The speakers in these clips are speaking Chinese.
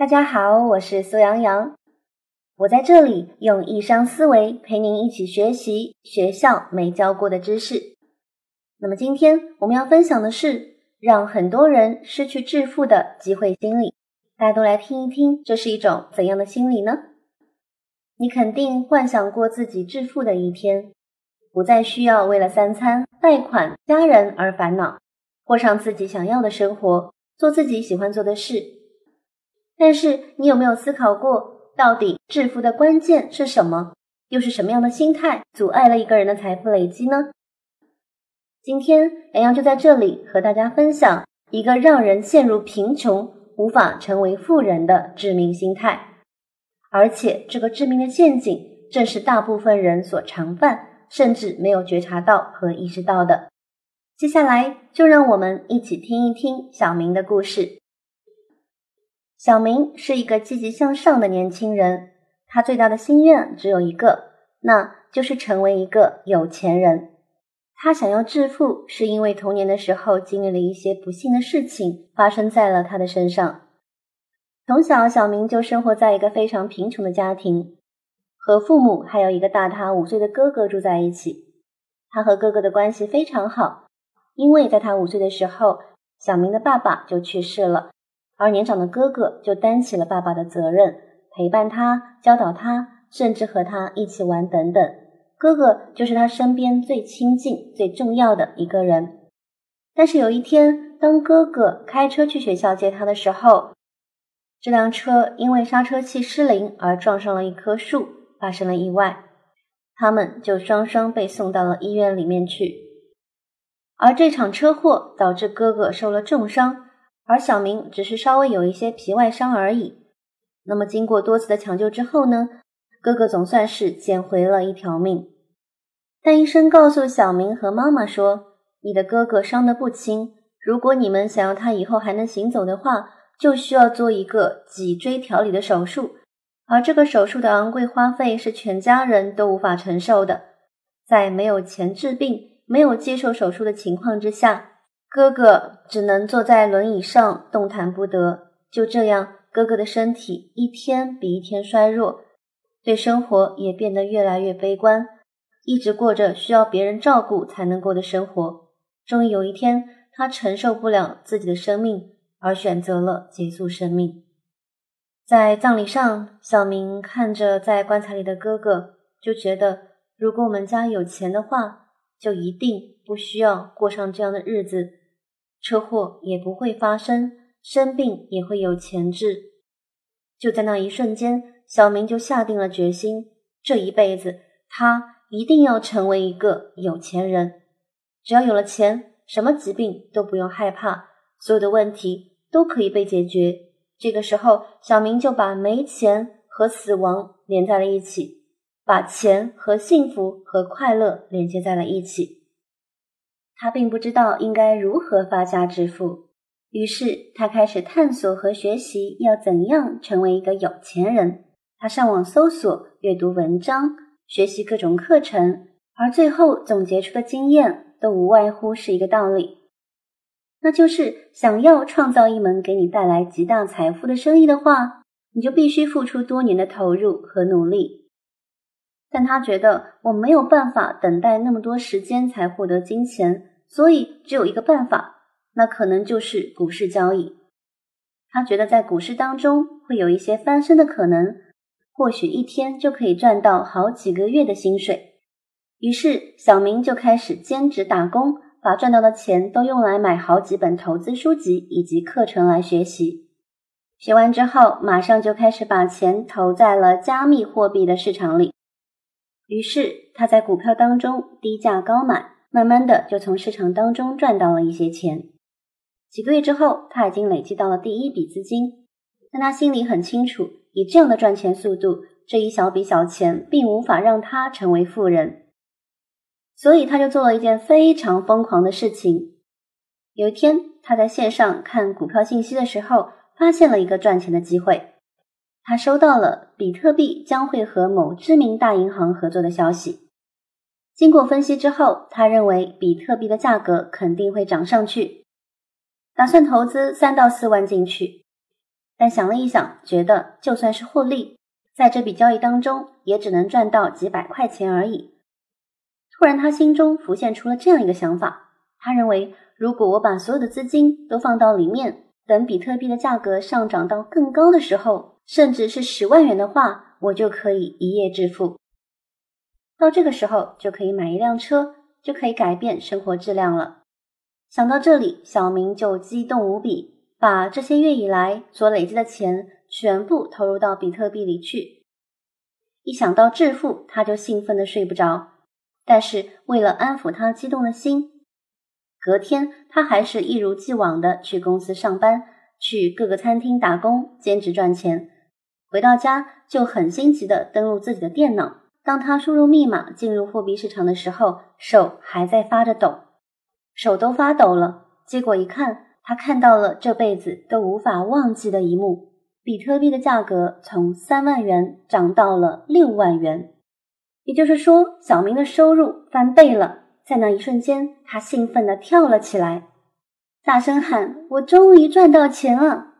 大家好，我是苏阳阳，我在这里用易商思维陪您一起学习学校没教过的知识。那么今天我们要分享的是让很多人失去致富的机会心理，大家都来听一听，这是一种怎样的心理呢？你肯定幻想过自己致富的一天，不再需要为了三餐、贷款、家人而烦恼，过上自己想要的生活，做自己喜欢做的事。但是你有没有思考过，到底致富的关键是什么？又是什么样的心态阻碍了一个人的财富累积呢？今天洋洋就在这里和大家分享一个让人陷入贫穷、无法成为富人的致命心态，而且这个致命的陷阱正是大部分人所常犯，甚至没有觉察到和意识到的。接下来就让我们一起听一听小明的故事。小明是一个积极向上的年轻人，他最大的心愿只有一个，那就是成为一个有钱人。他想要致富，是因为童年的时候经历了一些不幸的事情发生在了他的身上。从小，小明就生活在一个非常贫穷的家庭，和父母还有一个大他五岁的哥哥住在一起。他和哥哥的关系非常好，因为在他五岁的时候，小明的爸爸就去世了。而年长的哥哥就担起了爸爸的责任，陪伴他、教导他，甚至和他一起玩等等。哥哥就是他身边最亲近、最重要的一个人。但是有一天，当哥哥开车去学校接他的时候，这辆车因为刹车器失灵而撞上了一棵树，发生了意外。他们就双双被送到了医院里面去。而这场车祸导致哥哥受了重伤。而小明只是稍微有一些皮外伤而已。那么经过多次的抢救之后呢？哥哥总算是捡回了一条命。但医生告诉小明和妈妈说：“你的哥哥伤得不轻，如果你们想要他以后还能行走的话，就需要做一个脊椎调理的手术。而这个手术的昂贵花费是全家人都无法承受的。在没有钱治病、没有接受手术的情况之下。”哥哥只能坐在轮椅上，动弹不得。就这样，哥哥的身体一天比一天衰弱，对生活也变得越来越悲观，一直过着需要别人照顾才能过的生活。终于有一天，他承受不了自己的生命，而选择了结束生命。在葬礼上，小明看着在棺材里的哥哥，就觉得，如果我们家有钱的话，就一定不需要过上这样的日子。车祸也不会发生，生病也会有钱治。就在那一瞬间，小明就下定了决心，这一辈子他一定要成为一个有钱人。只要有了钱，什么疾病都不用害怕，所有的问题都可以被解决。这个时候，小明就把没钱和死亡连在了一起，把钱和幸福和快乐连接在了一起。他并不知道应该如何发家致富，于是他开始探索和学习要怎样成为一个有钱人。他上网搜索、阅读文章、学习各种课程，而最后总结出的经验都无外乎是一个道理，那就是想要创造一门给你带来极大财富的生意的话，你就必须付出多年的投入和努力。但他觉得我没有办法等待那么多时间才获得金钱。所以只有一个办法，那可能就是股市交易。他觉得在股市当中会有一些翻身的可能，或许一天就可以赚到好几个月的薪水。于是小明就开始兼职打工，把赚到的钱都用来买好几本投资书籍以及课程来学习。学完之后，马上就开始把钱投在了加密货币的市场里。于是他在股票当中低价高买。慢慢的就从市场当中赚到了一些钱，几个月之后，他已经累积到了第一笔资金。但他心里很清楚，以这样的赚钱速度，这一小笔小钱并无法让他成为富人。所以他就做了一件非常疯狂的事情。有一天，他在线上看股票信息的时候，发现了一个赚钱的机会。他收到了比特币将会和某知名大银行合作的消息。经过分析之后，他认为比特币的价格肯定会涨上去，打算投资三到四万进去。但想了一想，觉得就算是获利，在这笔交易当中也只能赚到几百块钱而已。突然，他心中浮现出了这样一个想法：他认为，如果我把所有的资金都放到里面，等比特币的价格上涨到更高的时候，甚至是十万元的话，我就可以一夜致富。到这个时候，就可以买一辆车，就可以改变生活质量了。想到这里，小明就激动无比，把这些月以来所累积的钱全部投入到比特币里去。一想到致富，他就兴奋的睡不着。但是为了安抚他激动的心，隔天他还是一如既往的去公司上班，去各个餐厅打工兼职赚钱。回到家就很心急的登录自己的电脑。当他输入密码进入货币市场的时候，手还在发着抖。手都发抖了，结果一看，他看到了这辈子都无法忘记的一幕：比特币的价格从三万元涨到了六万元，也就是说，小明的收入翻倍了。在那一瞬间，他兴奋地跳了起来，大声喊：“我终于赚到钱了！”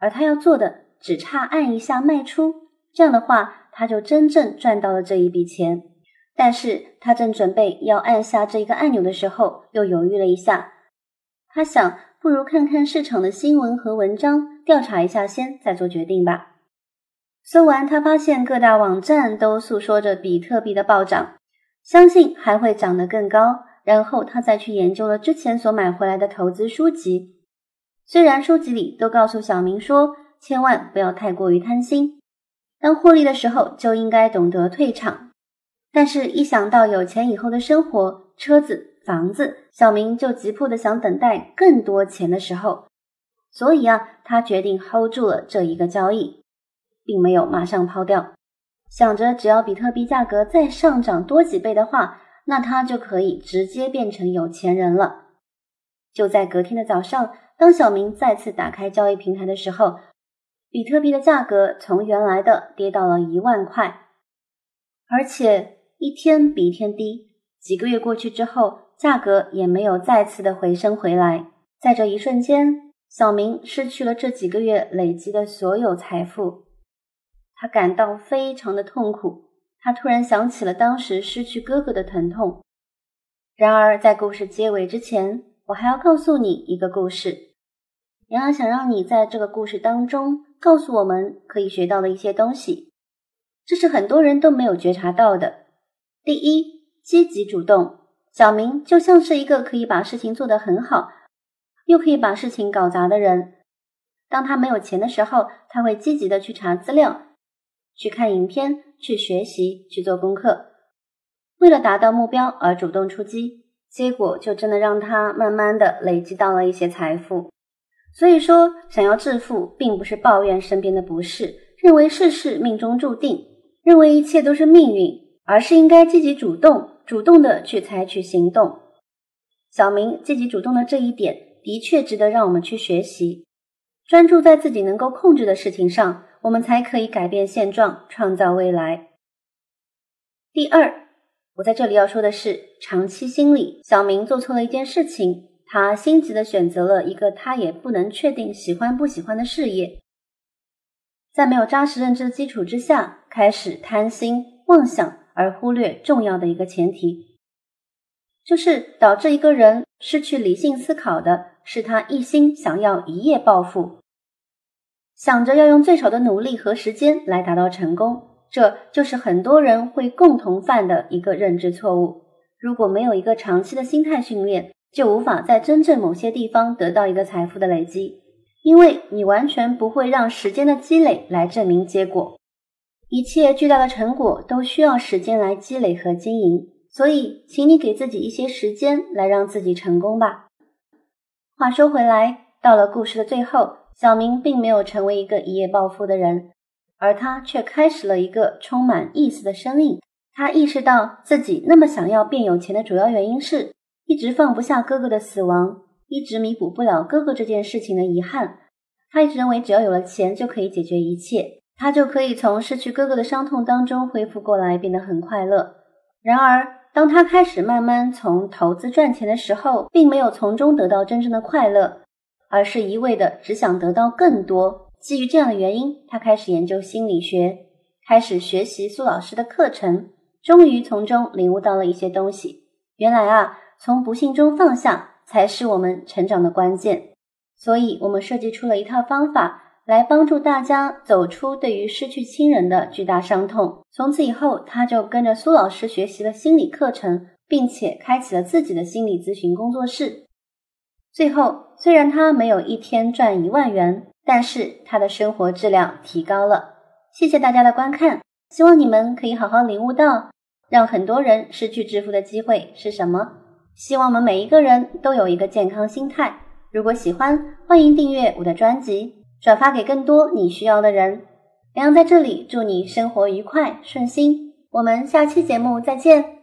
而他要做的，只差按一下卖出，这样的话，他就真正赚到了这一笔钱。但是他正准备要按下这一个按钮的时候，又犹豫了一下。他想，不如看看市场的新闻和文章，调查一下先，再做决定吧。搜完，他发现各大网站都诉说着比特币的暴涨，相信还会涨得更高。然后他再去研究了之前所买回来的投资书籍，虽然书籍里都告诉小明说，千万不要太过于贪心，当获利的时候就应该懂得退场。但是，一想到有钱以后的生活、车子、房子，小明就急迫的想等待更多钱的时候。所以啊，他决定 hold 住了这一个交易，并没有马上抛掉，想着只要比特币价格再上涨多几倍的话，那他就可以直接变成有钱人了。就在隔天的早上，当小明再次打开交易平台的时候，比特币的价格从原来的跌到了一万块，而且。一天比一天低，几个月过去之后，价格也没有再次的回升回来。在这一瞬间，小明失去了这几个月累积的所有财富，他感到非常的痛苦。他突然想起了当时失去哥哥的疼痛。然而，在故事结尾之前，我还要告诉你一个故事。然而，想让你在这个故事当中告诉我们可以学到的一些东西，这是很多人都没有觉察到的。第一，积极主动。小明就像是一个可以把事情做得很好，又可以把事情搞砸的人。当他没有钱的时候，他会积极的去查资料，去看影片，去学习，去做功课，为了达到目标而主动出击。结果就真的让他慢慢的累积到了一些财富。所以说，想要致富，并不是抱怨身边的不是，认为事事命中注定，认为一切都是命运。而是应该积极主动、主动的去采取行动。小明积极主动的这一点，的确值得让我们去学习。专注在自己能够控制的事情上，我们才可以改变现状，创造未来。第二，我在这里要说的是长期心理。小明做错了一件事情，他心急的选择了一个他也不能确定喜欢不喜欢的事业，在没有扎实认知的基础之下，开始贪心妄想。而忽略重要的一个前提，就是导致一个人失去理性思考的是他一心想要一夜暴富，想着要用最少的努力和时间来达到成功，这就是很多人会共同犯的一个认知错误。如果没有一个长期的心态训练，就无法在真正某些地方得到一个财富的累积，因为你完全不会让时间的积累来证明结果。一切巨大的成果都需要时间来积累和经营，所以，请你给自己一些时间来让自己成功吧。话说回来，到了故事的最后，小明并没有成为一个一夜暴富的人，而他却开始了一个充满意思的生意。他意识到自己那么想要变有钱的主要原因是一直放不下哥哥的死亡，一直弥补不了哥哥这件事情的遗憾。他一直认为，只要有了钱就可以解决一切。他就可以从失去哥哥的伤痛当中恢复过来，变得很快乐。然而，当他开始慢慢从投资赚钱的时候，并没有从中得到真正的快乐，而是一味的只想得到更多，基于这样的原因，他开始研究心理学，开始学习苏老师的课程，终于从中领悟到了一些东西。原来啊，从不幸中放下，才是我们成长的关键。所以，我们设计出了一套方法，来帮助大家走出对于失去亲人的巨大伤痛。从此以后，他就跟着苏老师学习了心理课程，并且开启了自己的心理咨询工作室。最后，虽然他没有一天赚一万元。但是他的生活质量提高了。谢谢大家的观看，希望你们可以好好领悟到，让很多人失去致富的机会是什么。希望我们每一个人都有一个健康心态。如果喜欢，欢迎订阅我的专辑，转发给更多你需要的人。梁阳在这里祝你生活愉快顺心。我们下期节目再见。